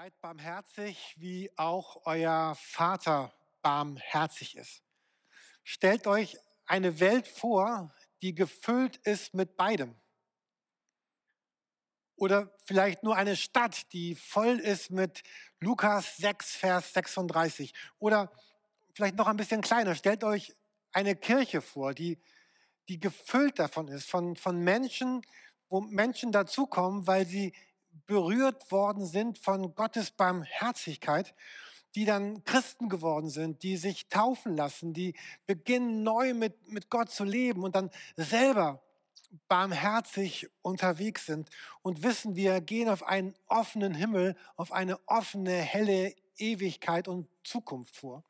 Seid barmherzig, wie auch euer Vater barmherzig ist. Stellt euch eine Welt vor, die gefüllt ist mit beidem. Oder vielleicht nur eine Stadt, die voll ist mit Lukas 6, Vers 36. Oder vielleicht noch ein bisschen kleiner. Stellt euch eine Kirche vor, die, die gefüllt davon ist, von, von Menschen, wo Menschen dazukommen, weil sie berührt worden sind von Gottes Barmherzigkeit, die dann Christen geworden sind, die sich taufen lassen, die beginnen neu mit, mit Gott zu leben und dann selber barmherzig unterwegs sind und wissen, wir gehen auf einen offenen Himmel, auf eine offene, helle Ewigkeit und Zukunft vor.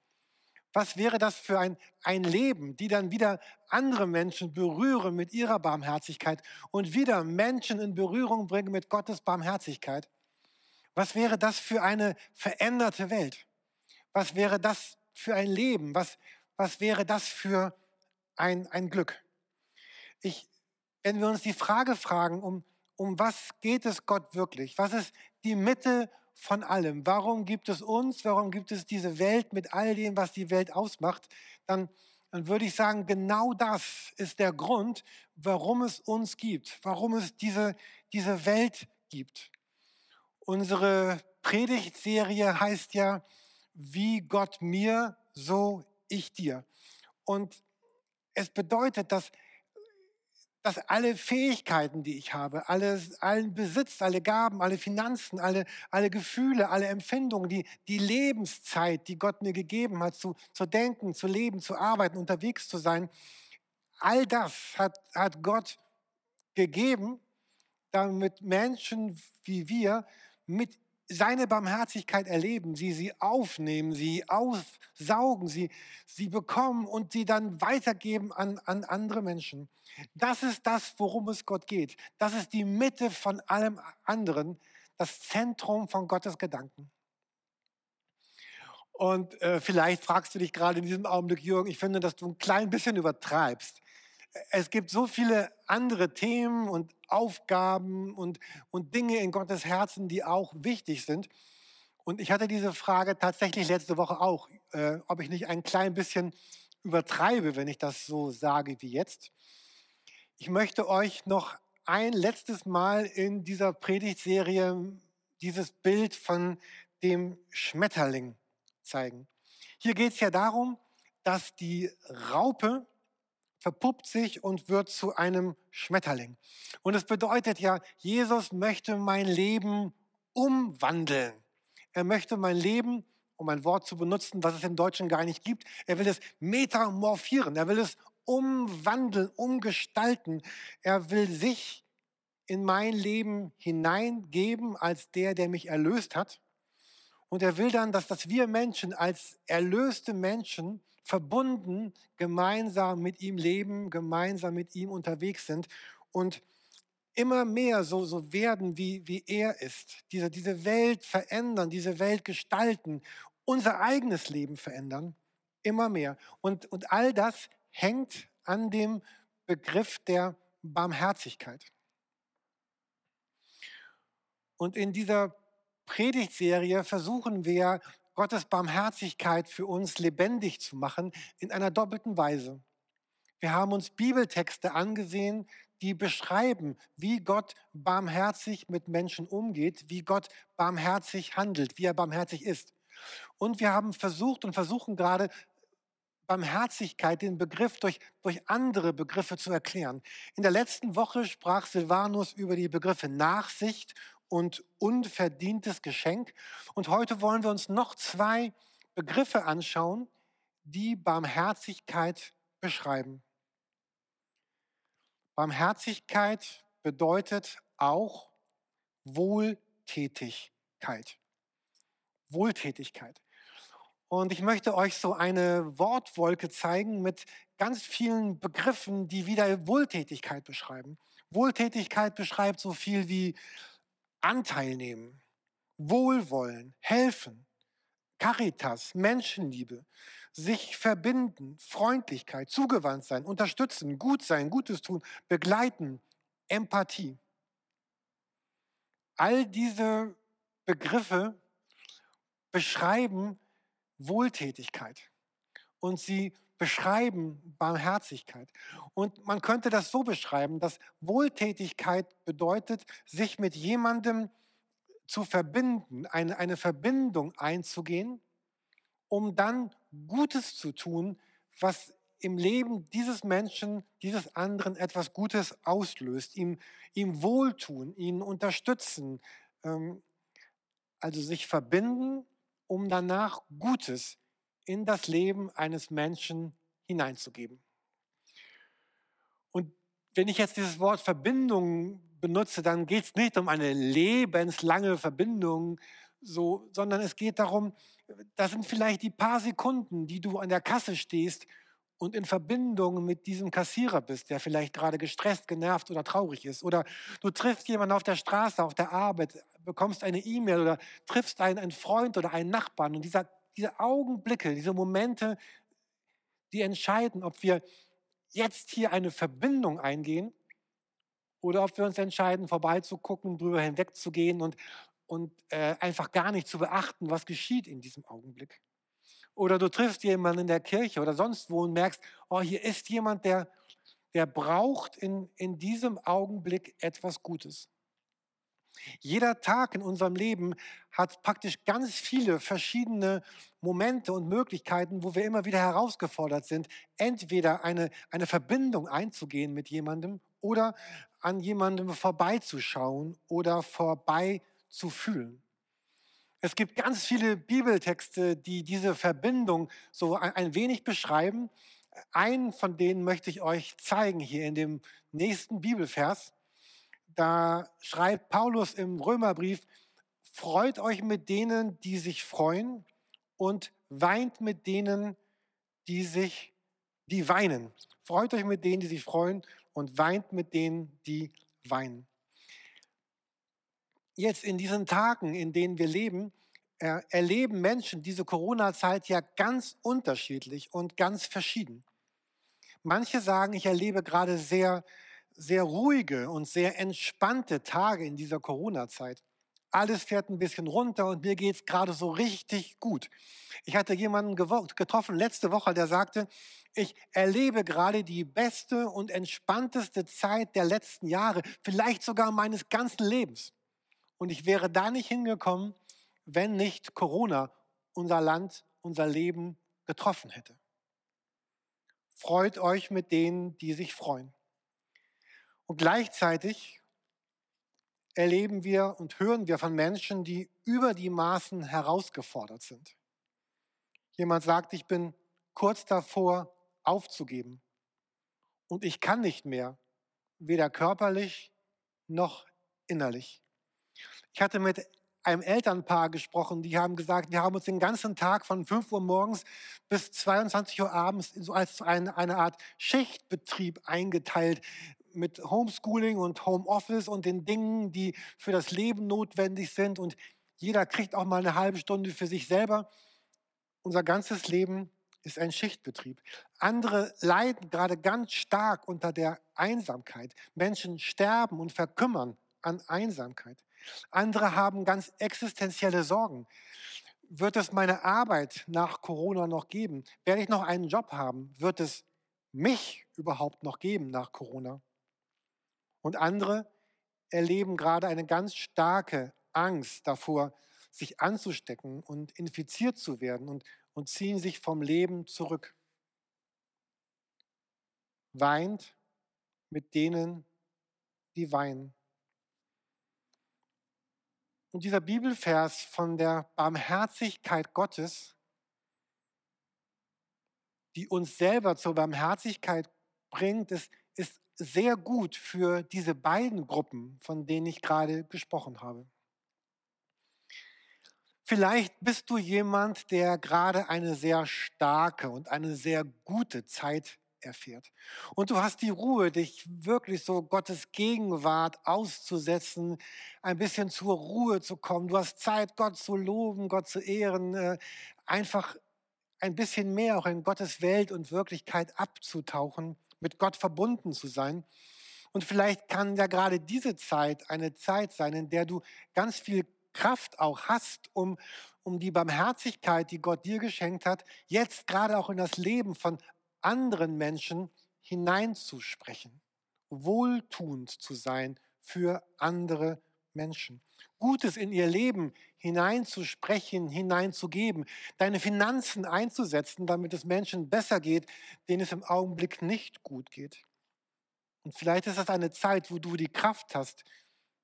Was wäre das für ein, ein Leben, die dann wieder andere Menschen berühren mit ihrer Barmherzigkeit und wieder Menschen in Berührung bringen mit Gottes Barmherzigkeit? Was wäre das für eine veränderte Welt? Was wäre das für ein Leben? Was, was wäre das für ein, ein Glück? Ich, wenn wir uns die Frage fragen, um, um was geht es Gott wirklich? Was ist die Mitte von allem. Warum gibt es uns? Warum gibt es diese Welt mit all dem, was die Welt ausmacht? Dann, dann würde ich sagen, genau das ist der Grund, warum es uns gibt, warum es diese, diese Welt gibt. Unsere Predigtserie heißt ja, wie Gott mir, so ich dir. Und es bedeutet, dass dass alle Fähigkeiten, die ich habe, alles, allen Besitz, alle Gaben, alle Finanzen, alle, alle Gefühle, alle Empfindungen, die, die Lebenszeit, die Gott mir gegeben hat, zu, zu denken, zu leben, zu arbeiten, unterwegs zu sein, all das hat, hat Gott gegeben, damit Menschen wie wir mit seine Barmherzigkeit erleben, sie sie aufnehmen, sie aufsaugen, sie, sie bekommen und sie dann weitergeben an, an andere Menschen. Das ist das, worum es Gott geht. Das ist die Mitte von allem anderen, das Zentrum von Gottes Gedanken. Und äh, vielleicht fragst du dich gerade in diesem Augenblick, Jürgen, ich finde, dass du ein klein bisschen übertreibst es gibt so viele andere Themen und Aufgaben und, und Dinge in Gottes Herzen, die auch wichtig sind. Und ich hatte diese Frage tatsächlich letzte Woche auch, äh, ob ich nicht ein klein bisschen übertreibe, wenn ich das so sage wie jetzt. Ich möchte euch noch ein letztes Mal in dieser Predigtserie dieses Bild von dem Schmetterling zeigen. Hier geht es ja darum, dass die Raupe verpuppt sich und wird zu einem Schmetterling. Und es bedeutet ja, Jesus möchte mein Leben umwandeln. Er möchte mein Leben, um ein Wort zu benutzen, was es im Deutschen gar nicht gibt, er will es metamorphieren, er will es umwandeln, umgestalten. Er will sich in mein Leben hineingeben als der, der mich erlöst hat. Und er will dann, dass, dass wir Menschen als erlöste Menschen verbunden gemeinsam mit ihm leben, gemeinsam mit ihm unterwegs sind und immer mehr so, so werden, wie, wie er ist. Diese, diese Welt verändern, diese Welt gestalten, unser eigenes Leben verändern, immer mehr. Und, und all das hängt an dem Begriff der Barmherzigkeit. Und in dieser Predigtserie versuchen wir, Gottes Barmherzigkeit für uns lebendig zu machen in einer doppelten Weise. Wir haben uns Bibeltexte angesehen, die beschreiben, wie Gott barmherzig mit Menschen umgeht, wie Gott barmherzig handelt, wie er barmherzig ist. Und wir haben versucht und versuchen gerade Barmherzigkeit, den Begriff durch, durch andere Begriffe zu erklären. In der letzten Woche sprach Silvanus über die Begriffe Nachsicht und unverdientes Geschenk. Und heute wollen wir uns noch zwei Begriffe anschauen, die Barmherzigkeit beschreiben. Barmherzigkeit bedeutet auch Wohltätigkeit. Wohltätigkeit. Und ich möchte euch so eine Wortwolke zeigen mit ganz vielen Begriffen, die wieder Wohltätigkeit beschreiben. Wohltätigkeit beschreibt so viel wie Anteil nehmen, Wohlwollen, helfen, Caritas, Menschenliebe, sich verbinden, Freundlichkeit, zugewandt sein, unterstützen, gut sein, Gutes tun, begleiten, Empathie. All diese Begriffe beschreiben Wohltätigkeit und sie beschreiben Barmherzigkeit. Und man könnte das so beschreiben, dass Wohltätigkeit bedeutet, sich mit jemandem zu verbinden, eine, eine Verbindung einzugehen, um dann Gutes zu tun, was im Leben dieses Menschen, dieses anderen etwas Gutes auslöst, ihm, ihm wohltun, ihn unterstützen, ähm, also sich verbinden, um danach Gutes in das Leben eines Menschen hineinzugeben. Und wenn ich jetzt dieses Wort Verbindung benutze, dann geht es nicht um eine lebenslange Verbindung, so, sondern es geht darum, das sind vielleicht die paar Sekunden, die du an der Kasse stehst und in Verbindung mit diesem Kassierer bist, der vielleicht gerade gestresst, genervt oder traurig ist. Oder du triffst jemanden auf der Straße, auf der Arbeit, bekommst eine E-Mail oder triffst einen, einen Freund oder einen Nachbarn. Und dieser, diese Augenblicke, diese Momente, die entscheiden, ob wir jetzt hier eine Verbindung eingehen oder ob wir uns entscheiden, vorbeizugucken, drüber hinwegzugehen und, und äh, einfach gar nicht zu beachten, was geschieht in diesem Augenblick. Oder du triffst jemanden in der Kirche oder sonst wo und merkst, oh, hier ist jemand, der, der braucht in, in diesem Augenblick etwas Gutes. Jeder Tag in unserem Leben hat praktisch ganz viele verschiedene Momente und Möglichkeiten, wo wir immer wieder herausgefordert sind, entweder eine, eine Verbindung einzugehen mit jemandem oder an jemandem vorbeizuschauen oder vorbeizufühlen. Es gibt ganz viele Bibeltexte, die diese Verbindung so ein wenig beschreiben. Einen von denen möchte ich euch zeigen hier in dem nächsten Bibelvers. Da schreibt Paulus im Römerbrief, freut euch mit denen, die sich freuen und weint mit denen, die sich, die weinen. Freut euch mit denen, die sich freuen und weint mit denen, die weinen jetzt in diesen Tagen, in denen wir leben, äh, erleben Menschen diese Corona-Zeit ja ganz unterschiedlich und ganz verschieden. Manche sagen, ich erlebe gerade sehr, sehr ruhige und sehr entspannte Tage in dieser Corona-Zeit. Alles fährt ein bisschen runter und mir geht es gerade so richtig gut. Ich hatte jemanden getroffen letzte Woche, der sagte, ich erlebe gerade die beste und entspannteste Zeit der letzten Jahre, vielleicht sogar meines ganzen Lebens. Und ich wäre da nicht hingekommen, wenn nicht Corona unser Land, unser Leben getroffen hätte. Freut euch mit denen, die sich freuen. Und gleichzeitig erleben wir und hören wir von Menschen, die über die Maßen herausgefordert sind. Jemand sagt, ich bin kurz davor aufzugeben und ich kann nicht mehr, weder körperlich noch innerlich. Ich hatte mit einem Elternpaar gesprochen, die haben gesagt, wir haben uns den ganzen Tag von 5 Uhr morgens bis 22 Uhr abends so als eine, eine Art Schichtbetrieb eingeteilt mit Homeschooling und Homeoffice und den Dingen, die für das Leben notwendig sind. Und jeder kriegt auch mal eine halbe Stunde für sich selber. Unser ganzes Leben ist ein Schichtbetrieb. Andere leiden gerade ganz stark unter der Einsamkeit. Menschen sterben und verkümmern an Einsamkeit. Andere haben ganz existenzielle Sorgen. Wird es meine Arbeit nach Corona noch geben? Werde ich noch einen Job haben? Wird es mich überhaupt noch geben nach Corona? Und andere erleben gerade eine ganz starke Angst davor, sich anzustecken und infiziert zu werden und, und ziehen sich vom Leben zurück. Weint mit denen, die weinen. Und dieser Bibelvers von der Barmherzigkeit Gottes, die uns selber zur Barmherzigkeit bringt, ist, ist sehr gut für diese beiden Gruppen, von denen ich gerade gesprochen habe. Vielleicht bist du jemand, der gerade eine sehr starke und eine sehr gute Zeit erfährt. Und du hast die Ruhe, dich wirklich so Gottes Gegenwart auszusetzen, ein bisschen zur Ruhe zu kommen. Du hast Zeit, Gott zu loben, Gott zu ehren, äh, einfach ein bisschen mehr auch in Gottes Welt und Wirklichkeit abzutauchen, mit Gott verbunden zu sein. Und vielleicht kann ja gerade diese Zeit eine Zeit sein, in der du ganz viel Kraft auch hast, um, um die Barmherzigkeit, die Gott dir geschenkt hat, jetzt gerade auch in das Leben von anderen Menschen hineinzusprechen, wohltuend zu sein für andere Menschen. Gutes in ihr Leben hineinzusprechen, hineinzugeben, deine Finanzen einzusetzen, damit es Menschen besser geht, denen es im Augenblick nicht gut geht. Und vielleicht ist das eine Zeit, wo du die Kraft hast,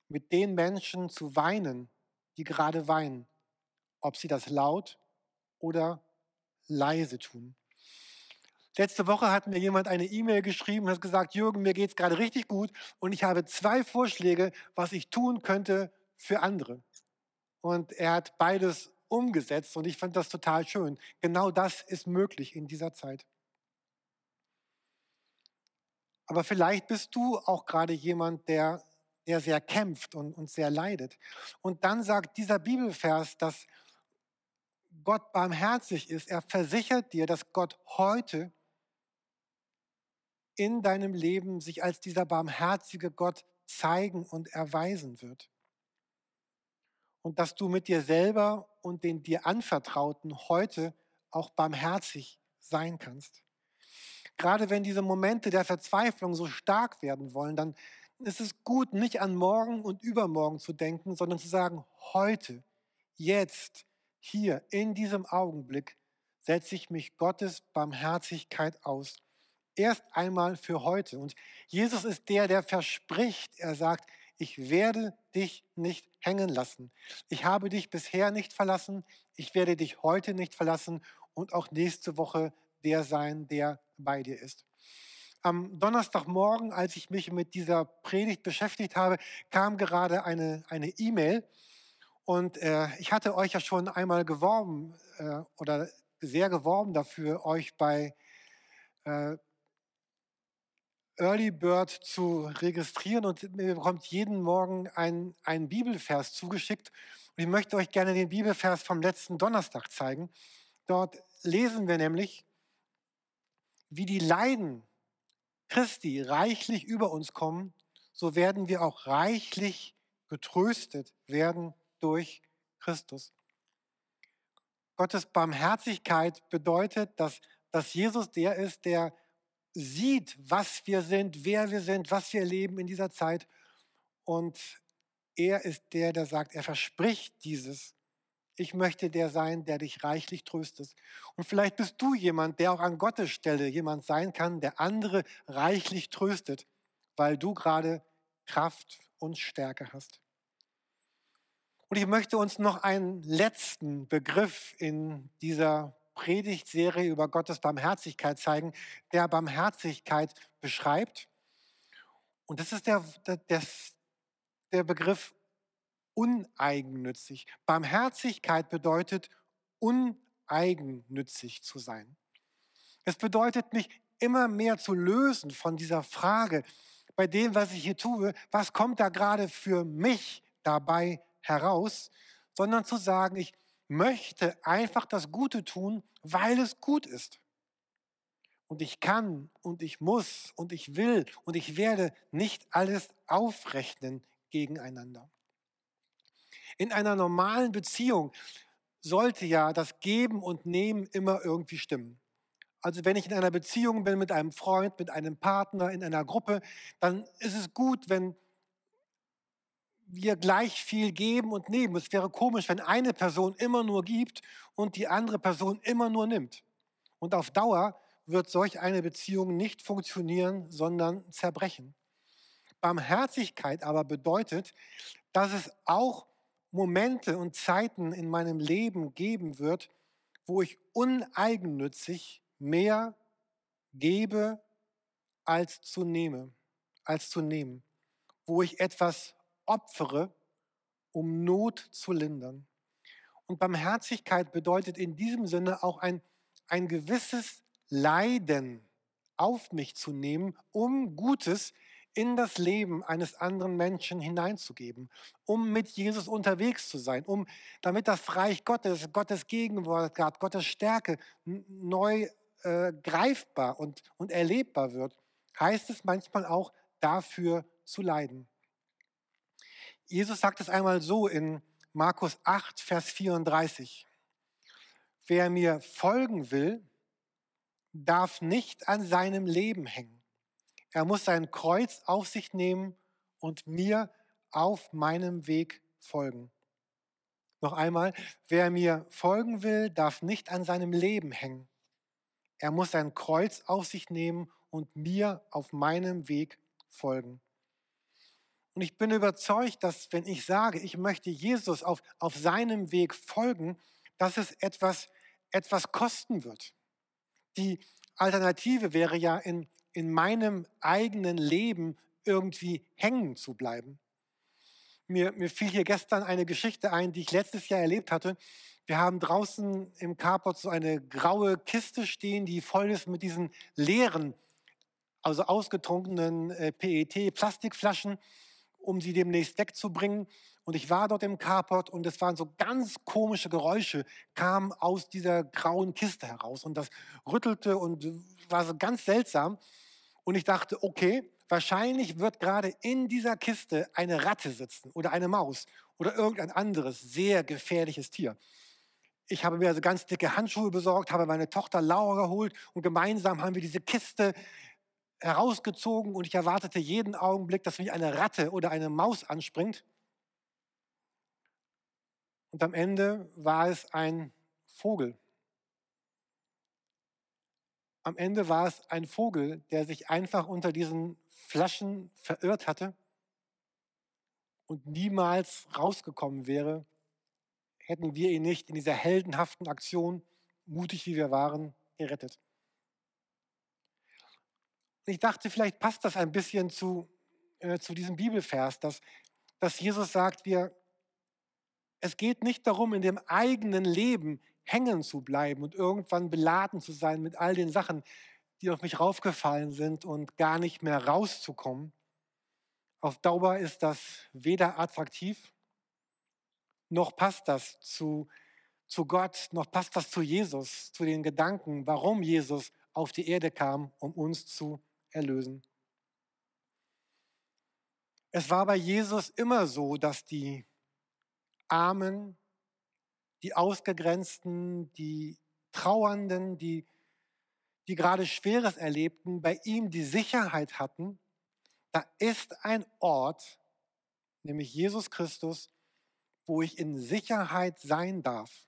mit den Menschen zu weinen, die gerade weinen, ob sie das laut oder leise tun. Letzte Woche hat mir jemand eine E-Mail geschrieben und hat gesagt, Jürgen, mir geht es gerade richtig gut und ich habe zwei Vorschläge, was ich tun könnte für andere. Und er hat beides umgesetzt und ich fand das total schön. Genau das ist möglich in dieser Zeit. Aber vielleicht bist du auch gerade jemand, der, der sehr kämpft und, und sehr leidet. Und dann sagt dieser Bibelvers, dass Gott barmherzig ist. Er versichert dir, dass Gott heute in deinem Leben sich als dieser barmherzige Gott zeigen und erweisen wird. Und dass du mit dir selber und den dir Anvertrauten heute auch barmherzig sein kannst. Gerade wenn diese Momente der Verzweiflung so stark werden wollen, dann ist es gut, nicht an morgen und übermorgen zu denken, sondern zu sagen, heute, jetzt, hier, in diesem Augenblick setze ich mich Gottes Barmherzigkeit aus erst einmal für heute. Und Jesus ist der, der verspricht, er sagt, ich werde dich nicht hängen lassen. Ich habe dich bisher nicht verlassen, ich werde dich heute nicht verlassen und auch nächste Woche der sein, der bei dir ist. Am Donnerstagmorgen, als ich mich mit dieser Predigt beschäftigt habe, kam gerade eine E-Mail e und äh, ich hatte euch ja schon einmal geworben äh, oder sehr geworben dafür, euch bei äh, Early Bird zu registrieren und ihr bekommt jeden Morgen einen, einen Bibelvers zugeschickt. Und ich möchte euch gerne den Bibelvers vom letzten Donnerstag zeigen. Dort lesen wir nämlich, wie die Leiden Christi reichlich über uns kommen, so werden wir auch reichlich getröstet werden durch Christus. Gottes Barmherzigkeit bedeutet, dass, dass Jesus der ist, der sieht, was wir sind, wer wir sind, was wir erleben in dieser Zeit. Und er ist der, der sagt, er verspricht dieses. Ich möchte der sein, der dich reichlich tröstet. Und vielleicht bist du jemand, der auch an Gottes Stelle jemand sein kann, der andere reichlich tröstet, weil du gerade Kraft und Stärke hast. Und ich möchte uns noch einen letzten Begriff in dieser Predigtserie über Gottes Barmherzigkeit zeigen, der Barmherzigkeit beschreibt. Und das ist der, der, der Begriff uneigennützig. Barmherzigkeit bedeutet uneigennützig zu sein. Es bedeutet mich immer mehr zu lösen von dieser Frage, bei dem, was ich hier tue, was kommt da gerade für mich dabei heraus, sondern zu sagen, ich möchte einfach das Gute tun, weil es gut ist. Und ich kann und ich muss und ich will und ich werde nicht alles aufrechnen gegeneinander. In einer normalen Beziehung sollte ja das Geben und Nehmen immer irgendwie stimmen. Also wenn ich in einer Beziehung bin mit einem Freund, mit einem Partner, in einer Gruppe, dann ist es gut, wenn wir gleich viel geben und nehmen. Es wäre komisch, wenn eine Person immer nur gibt und die andere Person immer nur nimmt. Und auf Dauer wird solch eine Beziehung nicht funktionieren, sondern zerbrechen. Barmherzigkeit aber bedeutet, dass es auch Momente und Zeiten in meinem Leben geben wird, wo ich uneigennützig mehr gebe als zu nehme, als zu nehmen, wo ich etwas opfere, um Not zu lindern. Und Barmherzigkeit bedeutet in diesem Sinne auch ein, ein gewisses Leiden auf mich zu nehmen, um Gutes in das Leben eines anderen Menschen hineinzugeben, um mit Jesus unterwegs zu sein, um damit das Reich Gottes, Gottes Gegenwart, Gottes Stärke neu äh, greifbar und, und erlebbar wird, heißt es manchmal auch dafür zu leiden. Jesus sagt es einmal so in Markus 8, Vers 34. Wer mir folgen will, darf nicht an seinem Leben hängen. Er muss sein Kreuz auf sich nehmen und mir auf meinem Weg folgen. Noch einmal, wer mir folgen will, darf nicht an seinem Leben hängen. Er muss sein Kreuz auf sich nehmen und mir auf meinem Weg folgen. Und ich bin überzeugt, dass wenn ich sage, ich möchte Jesus auf, auf seinem Weg folgen, dass es etwas, etwas kosten wird. Die Alternative wäre ja in, in meinem eigenen Leben irgendwie hängen zu bleiben. Mir, mir fiel hier gestern eine Geschichte ein, die ich letztes Jahr erlebt hatte. Wir haben draußen im Carport so eine graue Kiste stehen, die voll ist mit diesen leeren, also ausgetrunkenen äh, PET-Plastikflaschen, um sie demnächst wegzubringen. Und ich war dort im Carport und es waren so ganz komische Geräusche, kamen aus dieser grauen Kiste heraus. Und das rüttelte und war so ganz seltsam. Und ich dachte, okay, wahrscheinlich wird gerade in dieser Kiste eine Ratte sitzen oder eine Maus oder irgendein anderes sehr gefährliches Tier. Ich habe mir also ganz dicke Handschuhe besorgt, habe meine Tochter Laura geholt und gemeinsam haben wir diese Kiste herausgezogen und ich erwartete jeden Augenblick, dass mich eine Ratte oder eine Maus anspringt. Und am Ende war es ein Vogel. Am Ende war es ein Vogel, der sich einfach unter diesen Flaschen verirrt hatte und niemals rausgekommen wäre, hätten wir ihn nicht in dieser heldenhaften Aktion, mutig wie wir waren, gerettet. Ich dachte, vielleicht passt das ein bisschen zu, äh, zu diesem Bibelvers, dass, dass Jesus sagt, wir, es geht nicht darum, in dem eigenen Leben hängen zu bleiben und irgendwann beladen zu sein mit all den Sachen, die auf mich raufgefallen sind und gar nicht mehr rauszukommen. Auf Dauer ist das weder attraktiv, noch passt das zu, zu Gott, noch passt das zu Jesus, zu den Gedanken, warum Jesus auf die Erde kam, um uns zu erlösen. Es war bei Jesus immer so, dass die Armen, die Ausgegrenzten, die Trauernden, die, die gerade Schweres erlebten, bei ihm die Sicherheit hatten, da ist ein Ort, nämlich Jesus Christus, wo ich in Sicherheit sein darf,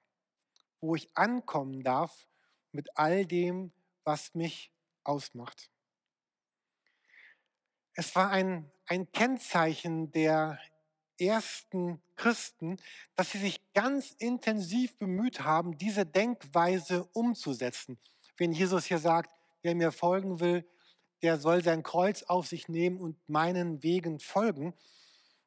wo ich ankommen darf mit all dem, was mich ausmacht. Es war ein, ein Kennzeichen der ersten Christen, dass sie sich ganz intensiv bemüht haben, diese Denkweise umzusetzen. Wenn Jesus hier sagt, wer mir folgen will, der soll sein Kreuz auf sich nehmen und meinen Wegen folgen.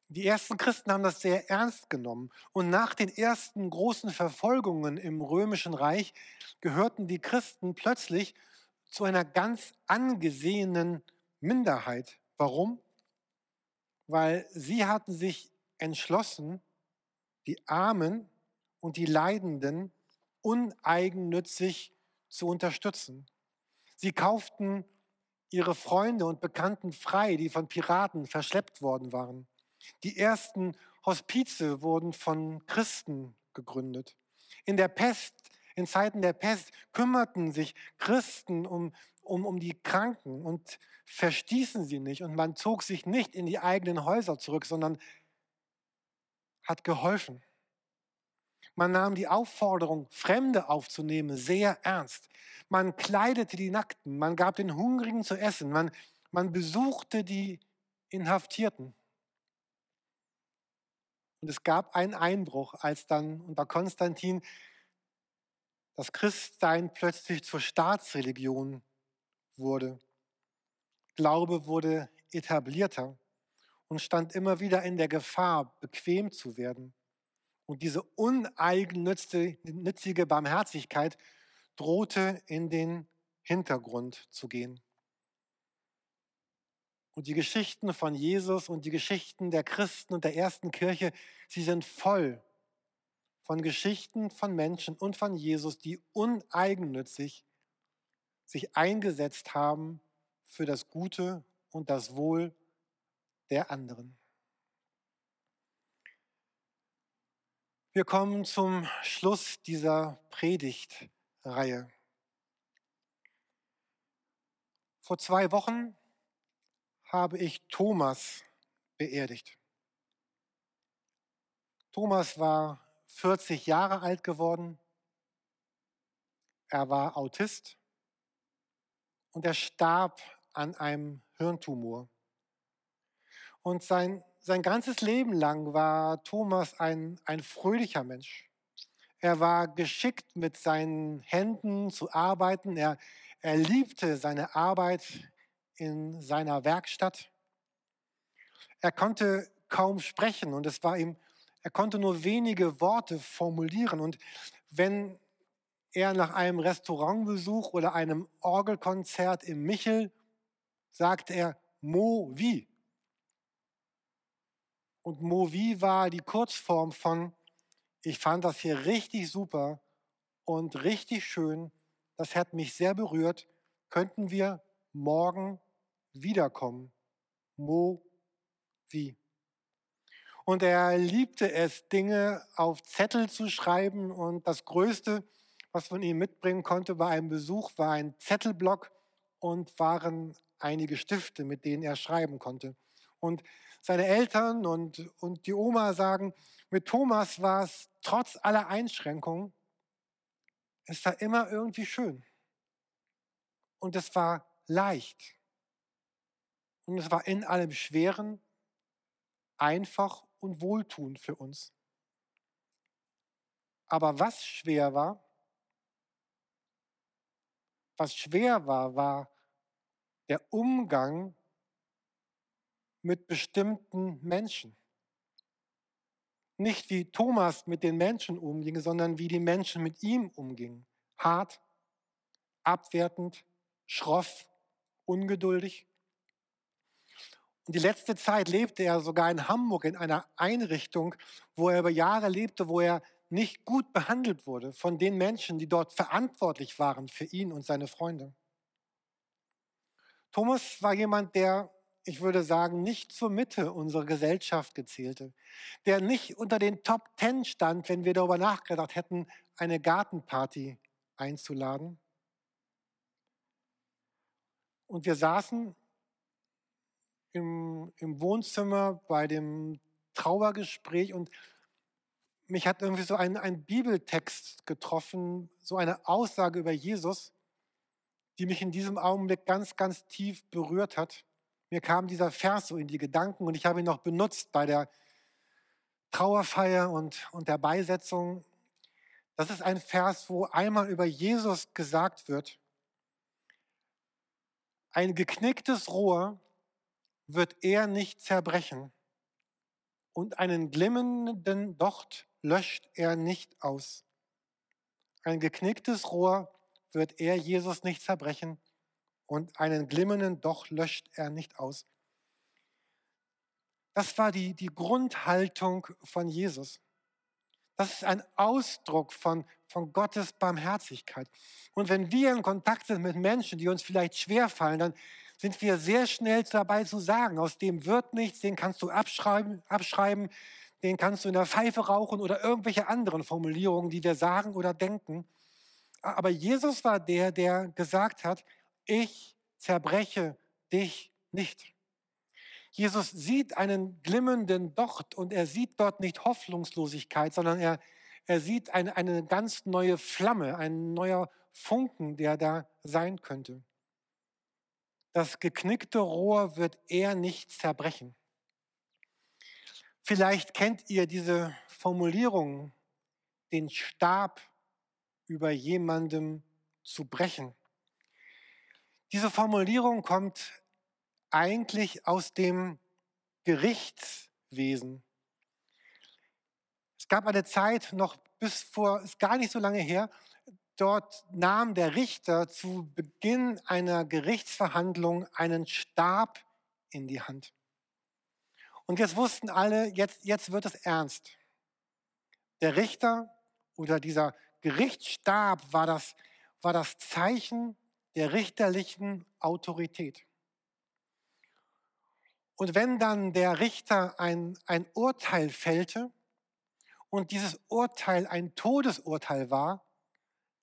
Die ersten Christen haben das sehr ernst genommen. Und nach den ersten großen Verfolgungen im römischen Reich gehörten die Christen plötzlich zu einer ganz angesehenen Minderheit. Warum? Weil sie hatten sich entschlossen, die Armen und die Leidenden uneigennützig zu unterstützen. Sie kauften ihre Freunde und Bekannten frei, die von Piraten verschleppt worden waren. Die ersten Hospize wurden von Christen gegründet. In der Pest, in Zeiten der Pest kümmerten sich Christen um, um, um die Kranken und verstießen sie nicht. Und man zog sich nicht in die eigenen Häuser zurück, sondern hat geholfen. Man nahm die Aufforderung, Fremde aufzunehmen, sehr ernst. Man kleidete die Nackten, man gab den Hungrigen zu essen, man, man besuchte die Inhaftierten. Und es gab einen Einbruch, als dann unter Konstantin das Christsein plötzlich zur Staatsreligion wurde. Glaube wurde etablierter und stand immer wieder in der Gefahr, bequem zu werden. Und diese uneigennützige Barmherzigkeit drohte in den Hintergrund zu gehen. Und die Geschichten von Jesus und die Geschichten der Christen und der ersten Kirche, sie sind voll von Geschichten von Menschen und von Jesus, die uneigennützig sich eingesetzt haben für das Gute und das Wohl der anderen. Wir kommen zum Schluss dieser Predigtreihe. Vor zwei Wochen habe ich Thomas beerdigt. Thomas war 40 Jahre alt geworden. Er war Autist und er starb an einem Hirntumor. Und sein sein ganzes Leben lang war Thomas ein, ein fröhlicher Mensch. Er war geschickt mit seinen Händen zu arbeiten. Er, er liebte seine Arbeit in seiner Werkstatt. Er konnte kaum sprechen und es war ihm, er konnte nur wenige Worte formulieren. Und wenn er nach einem Restaurantbesuch oder einem Orgelkonzert im Michel sagte er Mo wie. Und Movi war die Kurzform von, ich fand das hier richtig super und richtig schön. Das hat mich sehr berührt. Könnten wir morgen wiederkommen? Mo wie. Und er liebte es, Dinge auf Zettel zu schreiben. Und das Größte, was man ihm mitbringen konnte bei einem Besuch, war ein Zettelblock und waren einige Stifte, mit denen er schreiben konnte. Und seine Eltern und, und die Oma sagen, mit Thomas war es trotz aller Einschränkungen, es war immer irgendwie schön. Und es war leicht. Und es war in allem Schweren einfach und wohltuend für uns. Aber was schwer war, was schwer war, war der Umgang mit bestimmten Menschen. Nicht wie Thomas mit den Menschen umging, sondern wie die Menschen mit ihm umgingen. Hart, abwertend, schroff, ungeduldig. Und die letzte Zeit lebte er sogar in Hamburg in einer Einrichtung, wo er über Jahre lebte, wo er nicht gut behandelt wurde von den Menschen, die dort verantwortlich waren für ihn und seine Freunde. Thomas war jemand, der ich würde sagen, nicht zur Mitte unserer Gesellschaft gezählte, der nicht unter den Top Ten stand, wenn wir darüber nachgedacht hätten, eine Gartenparty einzuladen. Und wir saßen im, im Wohnzimmer bei dem Trauergespräch und mich hat irgendwie so ein, ein Bibeltext getroffen, so eine Aussage über Jesus, die mich in diesem Augenblick ganz, ganz tief berührt hat mir kam dieser Vers so in die Gedanken und ich habe ihn noch benutzt bei der Trauerfeier und, und der Beisetzung. Das ist ein Vers, wo einmal über Jesus gesagt wird, ein geknicktes Rohr wird er nicht zerbrechen und einen glimmenden Docht löscht er nicht aus. Ein geknicktes Rohr wird er Jesus nicht zerbrechen und einen glimmenden Doch löscht er nicht aus. Das war die, die Grundhaltung von Jesus. Das ist ein Ausdruck von, von Gottes Barmherzigkeit. Und wenn wir in Kontakt sind mit Menschen, die uns vielleicht schwerfallen, dann sind wir sehr schnell dabei zu sagen, aus dem wird nichts, den kannst du abschreiben, abschreiben, den kannst du in der Pfeife rauchen oder irgendwelche anderen Formulierungen, die wir sagen oder denken. Aber Jesus war der, der gesagt hat, ich zerbreche dich nicht. Jesus sieht einen glimmenden Docht und er sieht dort nicht Hoffnungslosigkeit, sondern er, er sieht eine, eine ganz neue Flamme, ein neuer Funken, der da sein könnte. Das geknickte Rohr wird er nicht zerbrechen. Vielleicht kennt ihr diese Formulierung, den Stab über jemandem zu brechen. Diese Formulierung kommt eigentlich aus dem Gerichtswesen. Es gab eine Zeit, noch bis vor, ist gar nicht so lange her, dort nahm der Richter zu Beginn einer Gerichtsverhandlung einen Stab in die Hand. Und jetzt wussten alle, jetzt, jetzt wird es ernst. Der Richter oder dieser Gerichtsstab war das, war das Zeichen der richterlichen Autorität. Und wenn dann der Richter ein, ein Urteil fällte und dieses Urteil ein Todesurteil war,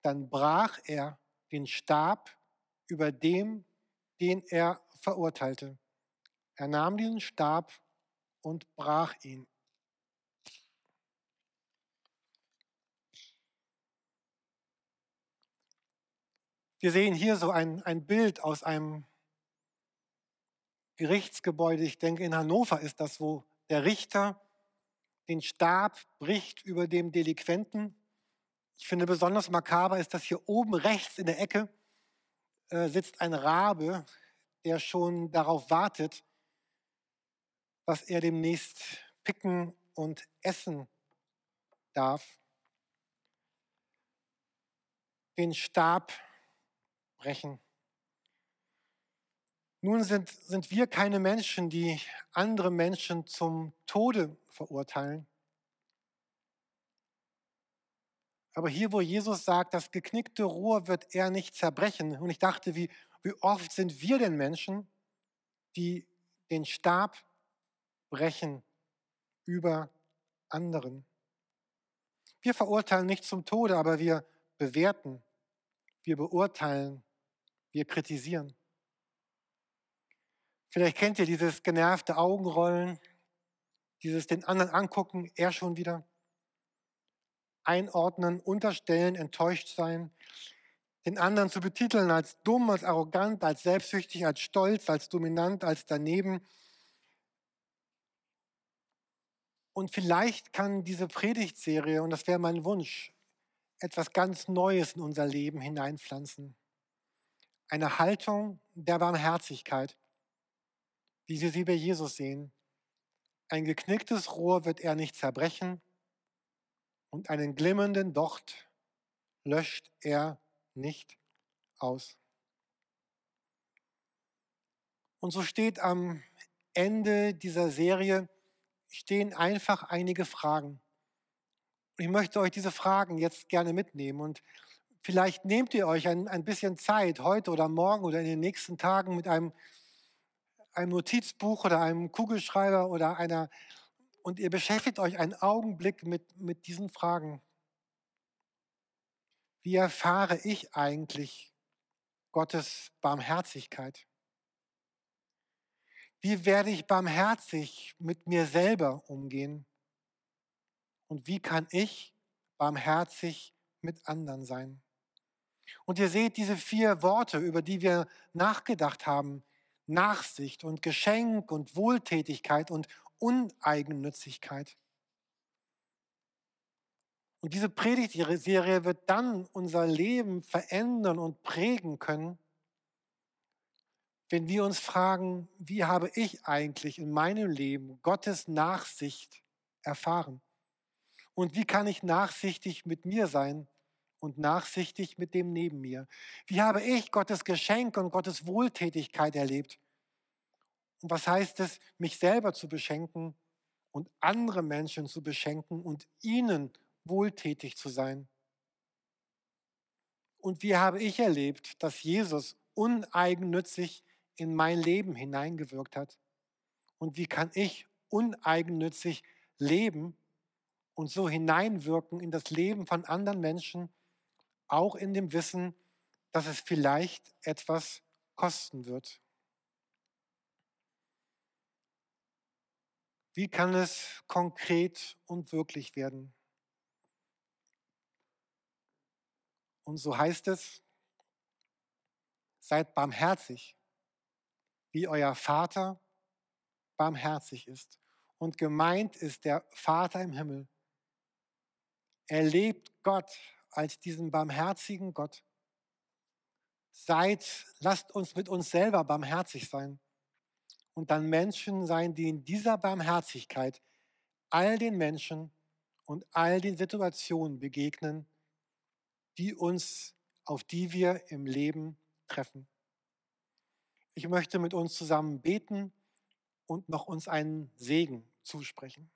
dann brach er den Stab über dem, den er verurteilte. Er nahm diesen Stab und brach ihn. Wir sehen hier so ein, ein Bild aus einem Gerichtsgebäude. Ich denke, in Hannover ist das, wo der Richter den Stab bricht über dem Delinquenten. Ich finde besonders makaber ist, dass hier oben rechts in der Ecke äh, sitzt ein Rabe, der schon darauf wartet, was er demnächst picken und essen darf. Den Stab brechen. Nun sind, sind wir keine Menschen, die andere Menschen zum Tode verurteilen. Aber hier, wo Jesus sagt, das geknickte Rohr wird er nicht zerbrechen. Und ich dachte, wie, wie oft sind wir denn Menschen, die den Stab brechen über anderen? Wir verurteilen nicht zum Tode, aber wir bewerten, wir beurteilen, wir kritisieren. Vielleicht kennt ihr dieses genervte Augenrollen, dieses den anderen angucken, er schon wieder einordnen, unterstellen, enttäuscht sein, den anderen zu betiteln als dumm, als arrogant, als selbstsüchtig, als stolz, als dominant, als daneben. Und vielleicht kann diese Predigtserie, und das wäre mein Wunsch, etwas ganz Neues in unser Leben hineinpflanzen. Eine Haltung der Barmherzigkeit, wie wir sie bei Jesus sehen. Ein geknicktes Rohr wird er nicht zerbrechen, und einen glimmenden Docht löscht er nicht aus. Und so steht am Ende dieser Serie, stehen einfach einige Fragen. Ich möchte euch diese Fragen jetzt gerne mitnehmen und vielleicht nehmt ihr euch ein, ein bisschen Zeit heute oder morgen oder in den nächsten Tagen mit einem, einem Notizbuch oder einem Kugelschreiber oder einer und ihr beschäftigt euch einen Augenblick mit, mit diesen Fragen. Wie erfahre ich eigentlich Gottes Barmherzigkeit? Wie werde ich barmherzig mit mir selber umgehen? Und wie kann ich barmherzig mit anderen sein? Und ihr seht diese vier Worte, über die wir nachgedacht haben. Nachsicht und Geschenk und Wohltätigkeit und Uneigennützigkeit. Und diese Predigtserie wird dann unser Leben verändern und prägen können, wenn wir uns fragen, wie habe ich eigentlich in meinem Leben Gottes Nachsicht erfahren? Und wie kann ich nachsichtig mit mir sein und nachsichtig mit dem neben mir? Wie habe ich Gottes Geschenk und Gottes Wohltätigkeit erlebt? Und was heißt es, mich selber zu beschenken und andere Menschen zu beschenken und ihnen wohltätig zu sein? Und wie habe ich erlebt, dass Jesus uneigennützig in mein Leben hineingewirkt hat? Und wie kann ich uneigennützig leben und so hineinwirken in das Leben von anderen Menschen, auch in dem Wissen, dass es vielleicht etwas kosten wird? Wie kann es konkret und wirklich werden? Und so heißt es, seid barmherzig, wie euer Vater barmherzig ist. Und gemeint ist der Vater im Himmel. Erlebt Gott als diesen barmherzigen Gott. Seid, lasst uns mit uns selber barmherzig sein und dann Menschen sein, die in dieser Barmherzigkeit all den Menschen und all den Situationen begegnen, die uns, auf die wir im Leben treffen. Ich möchte mit uns zusammen beten und noch uns einen Segen zusprechen.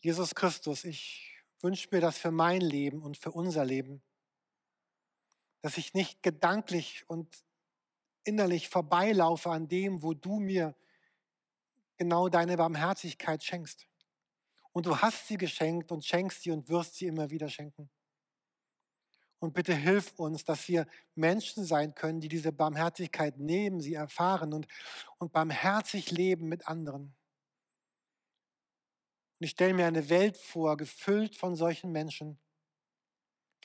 Jesus Christus, ich wünsche mir das für mein Leben und für unser Leben dass ich nicht gedanklich und innerlich vorbeilaufe an dem, wo du mir genau deine Barmherzigkeit schenkst. Und du hast sie geschenkt und schenkst sie und wirst sie immer wieder schenken. Und bitte hilf uns, dass wir Menschen sein können, die diese Barmherzigkeit nehmen, sie erfahren und, und barmherzig leben mit anderen. Und ich stelle mir eine Welt vor, gefüllt von solchen Menschen.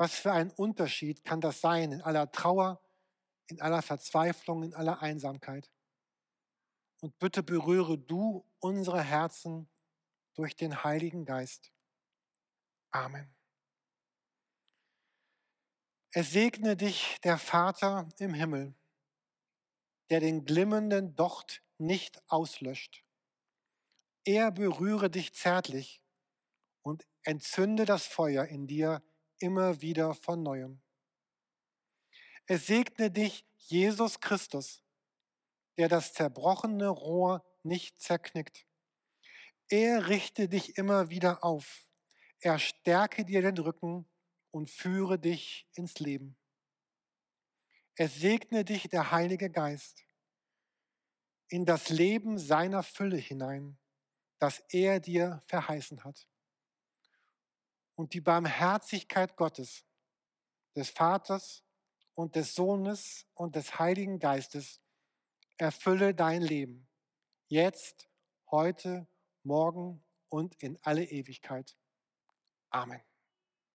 Was für ein Unterschied kann das sein in aller Trauer, in aller Verzweiflung, in aller Einsamkeit. Und bitte berühre du unsere Herzen durch den Heiligen Geist. Amen. Es segne dich der Vater im Himmel, der den glimmenden Docht nicht auslöscht. Er berühre dich zärtlich und entzünde das Feuer in dir immer wieder von neuem. Es segne dich Jesus Christus, der das zerbrochene Rohr nicht zerknickt. Er richte dich immer wieder auf. Er stärke dir den Rücken und führe dich ins Leben. Es segne dich der Heilige Geist in das Leben seiner Fülle hinein, das er dir verheißen hat. Und die Barmherzigkeit Gottes, des Vaters und des Sohnes und des Heiligen Geistes erfülle dein Leben, jetzt, heute, morgen und in alle Ewigkeit. Amen.